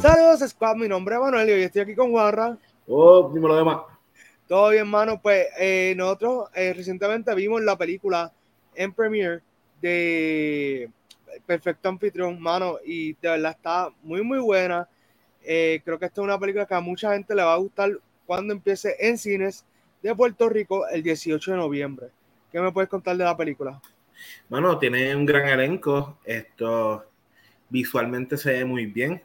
Saludos, Squad. Mi nombre es Manuel y hoy estoy aquí con Juanra. Oh, dime lo demás. Todo bien, mano. Pues eh, nosotros eh, recientemente vimos la película en premiere de Perfecto Anfitrión, mano, y de verdad está muy, muy buena. Eh, creo que esta es una película que a mucha gente le va a gustar cuando empiece en cines de Puerto Rico el 18 de noviembre. ¿Qué me puedes contar de la película? Bueno, tiene un gran elenco. Esto visualmente se ve muy bien.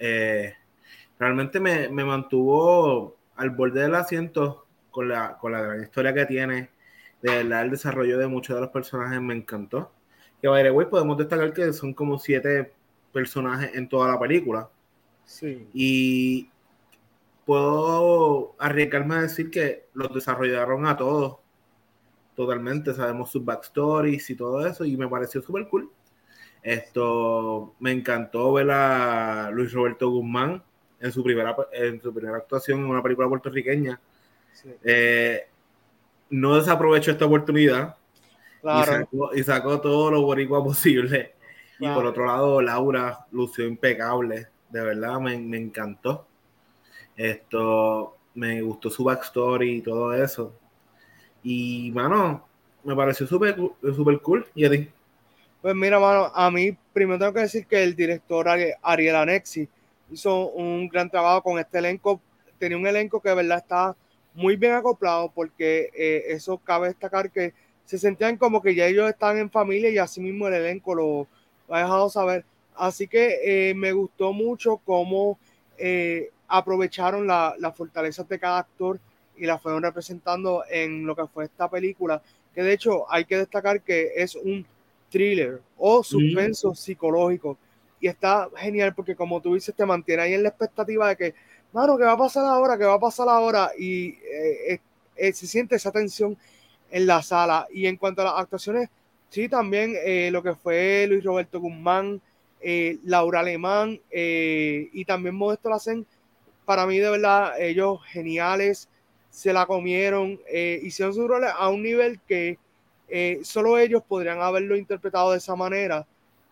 Eh, realmente me, me, mantuvo al borde del asiento con la, con la gran historia que tiene. De verdad, el desarrollo de muchos de los personajes me encantó. Que, by the way, podemos destacar que son como siete personajes en toda la película. Sí. Y puedo arriesgarme a decir que los desarrollaron a todos totalmente. Sabemos sus backstories y todo eso, y me pareció súper cool. Esto me encantó ver a Luis Roberto Guzmán en su primera, en su primera actuación en una película puertorriqueña. Sí. Eh, no desaprovechó esta oportunidad Claro. y, sacó, y sacó todo lo boricua posible. Y por otro lado, Laura lució impecable. De verdad, me, me encantó. Esto, me gustó su backstory y todo eso. Y, mano, me pareció súper super cool. ¿Y a ti? Pues mira, mano, a mí primero tengo que decir que el director Ari- Ariel Anexi hizo un gran trabajo con este elenco. Tenía un elenco que de verdad está muy bien acoplado porque eh, eso cabe destacar que se sentían como que ya ellos están en familia y así mismo el elenco lo, ha dejado saber. Así que eh, me gustó mucho cómo eh, aprovecharon la, las fortalezas de cada actor y las fueron representando en lo que fue esta película, que de hecho hay que destacar que es un thriller o suspenso psicológico. Y está genial porque como tú dices, te mantiene ahí en la expectativa de que, mano, ¿qué va a pasar ahora? ¿Qué va a pasar ahora? Y eh, eh, se siente esa tensión en la sala. Y en cuanto a las actuaciones, sí, también eh, lo que fue Luis Roberto Guzmán, Laura Alemán y también Modesto Lacen, para mí de verdad, ellos geniales, se la comieron, hicieron sus roles a un nivel que eh, solo ellos podrían haberlo interpretado de esa manera.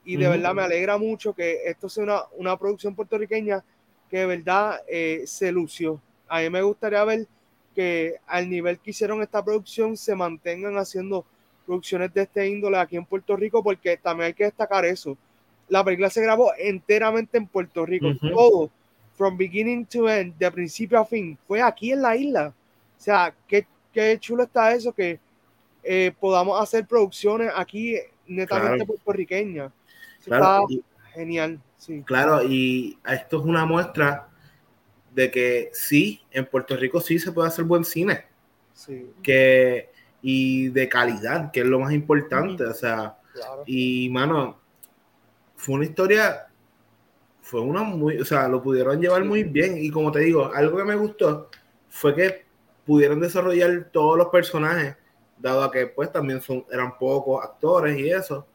Y de verdad me alegra mucho que esto sea una, una producción puertorriqueña que de verdad eh, se lució. A mí me gustaría ver que al nivel que hicieron esta producción se mantengan haciendo producciones de este índole aquí en Puerto Rico, porque también hay que destacar eso. La película se grabó enteramente en Puerto Rico, todo, from beginning to end, de principio a fin, fue aquí en la isla. O sea, qué, qué chulo está eso que eh, podamos hacer producciones aquí netamente Claro. puertorriqueñas. Claro, está y- genial, sí. Claro, y esto es una muestra de que sí, en Puerto Rico sí se puede hacer buen cine, sí que y de calidad, que es lo más importante, o sea, claro. y mano, fue una historia, fue una muy, o sea, lo pudieron llevar muy bien, y como te digo, algo que me gustó fue que pudieron desarrollar todos los personajes, dado a que pues también son, eran pocos actores y eso,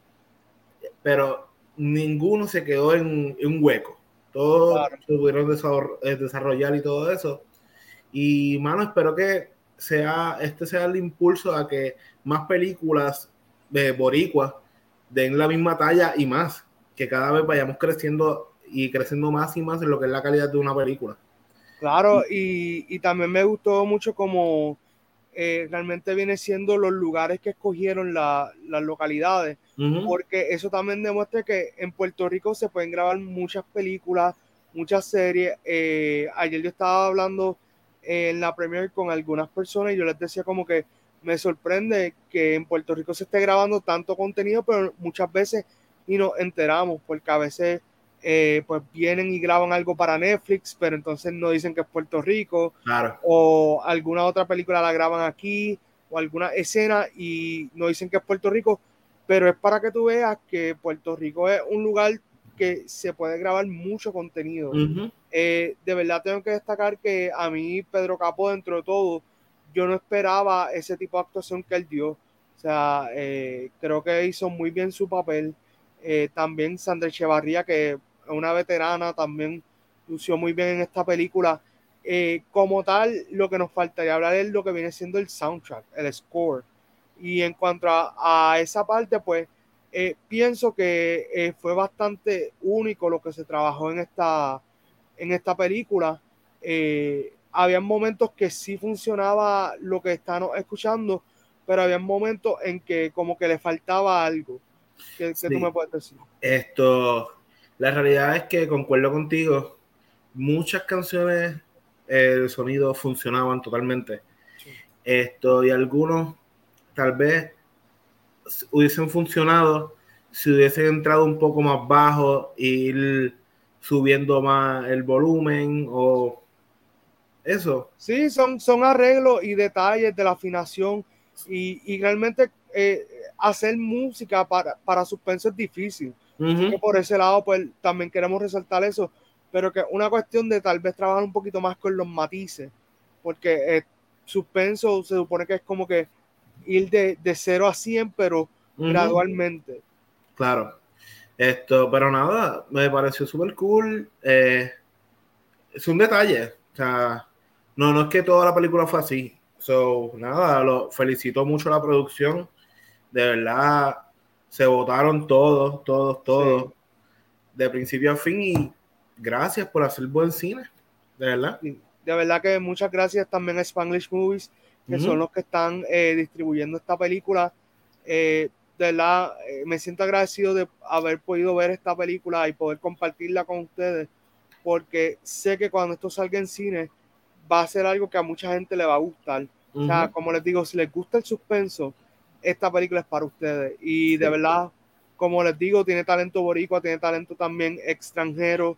pero ninguno se quedó en, en un hueco. Todos Claro. se pudieron eh, desarrollar y todo eso. Y, mano, espero que sea, este sea el impulso a que más películas de boricuas den la misma talla y más. Que cada vez vayamos creciendo y creciendo más y más en lo que es la calidad de una película. Claro, y, y también me gustó mucho como eh, realmente viene siendo los lugares que escogieron la- las localidades, porque eso también demuestra que en Puerto Rico se pueden grabar muchas películas, muchas series. Eh, ayer yo estaba hablando en la premier con algunas personas y yo les decía como que me sorprende que en Puerto Rico se esté grabando tanto contenido, pero muchas veces ni nos enteramos, porque a veces eh, pues vienen y graban algo para Netflix, pero entonces no dicen que es Puerto Rico, Claro, o alguna otra película la graban aquí, o alguna escena y no dicen que es Puerto Rico, pero es para que tú veas que Puerto Rico es un lugar que se puede grabar mucho contenido. Eh, de verdad tengo que destacar que a mí Pedro Capo, dentro de todo, yo no esperaba ese tipo de actuación que él dio. O sea, eh, creo que hizo muy bien su papel. También Sandra Echevarría, que una veterana, también lució muy bien en esta película. Eh, como tal, lo que nos faltaría hablar es lo que viene siendo el soundtrack, el score. Y en cuanto a, a esa parte, pues eh, pienso que eh, fue bastante único lo que se trabajó en esta, en esta película. Eh, había momentos que sí funcionaba lo que están escuchando, pero había momentos en que como que le faltaba algo. ¿Qué, tú me puedes decir? Esto, la realidad es que concuerdo contigo, muchas canciones el sonido funcionaban totalmente. Esto y algunos tal vez hubiesen funcionado si hubiesen entrado un poco más bajo ir subiendo más el volumen o eso. Sí, son, son arreglos y detalles de la afinación y, realmente eh, hacer música para, para suspenso es difícil. Por ese lado, pues también queremos resaltar eso, pero que una cuestión de tal vez trabajar un poquito más con los matices, porque eh, suspenso se supone que es como que ir de, de 0 a 100, pero gradualmente. Claro. Esto, pero nada, me pareció súper cool. Eh, es un detalle. O sea, no, no es que toda la película fue así. So, nada, lo felicito mucho la producción. De verdad, se votaron todos, todos, todos. De principio a fin. Y gracias por hacer buen cine. De verdad. de verdad que muchas gracias también a Spanglish Movies, que son los que están eh, distribuyendo esta película. Eh, de verdad, eh, me siento agradecido de haber podido ver esta película y poder compartirla con ustedes, porque sé que cuando esto salga en cine va a ser algo que a mucha gente le va a gustar. O sea, como les digo, si les gusta el suspenso, esta película es para ustedes. Y de verdad, como les digo, tiene talento boricua, tiene talento también extranjero.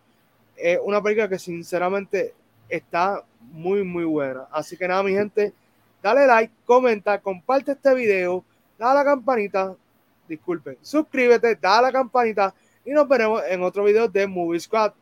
Es una película que sinceramente está muy, muy buena. Así que nada, mi gente, dale like, comenta, comparte este video, da la campanita, disculpen, suscríbete, da la campanita y nos veremos en otro video de Movie Squad.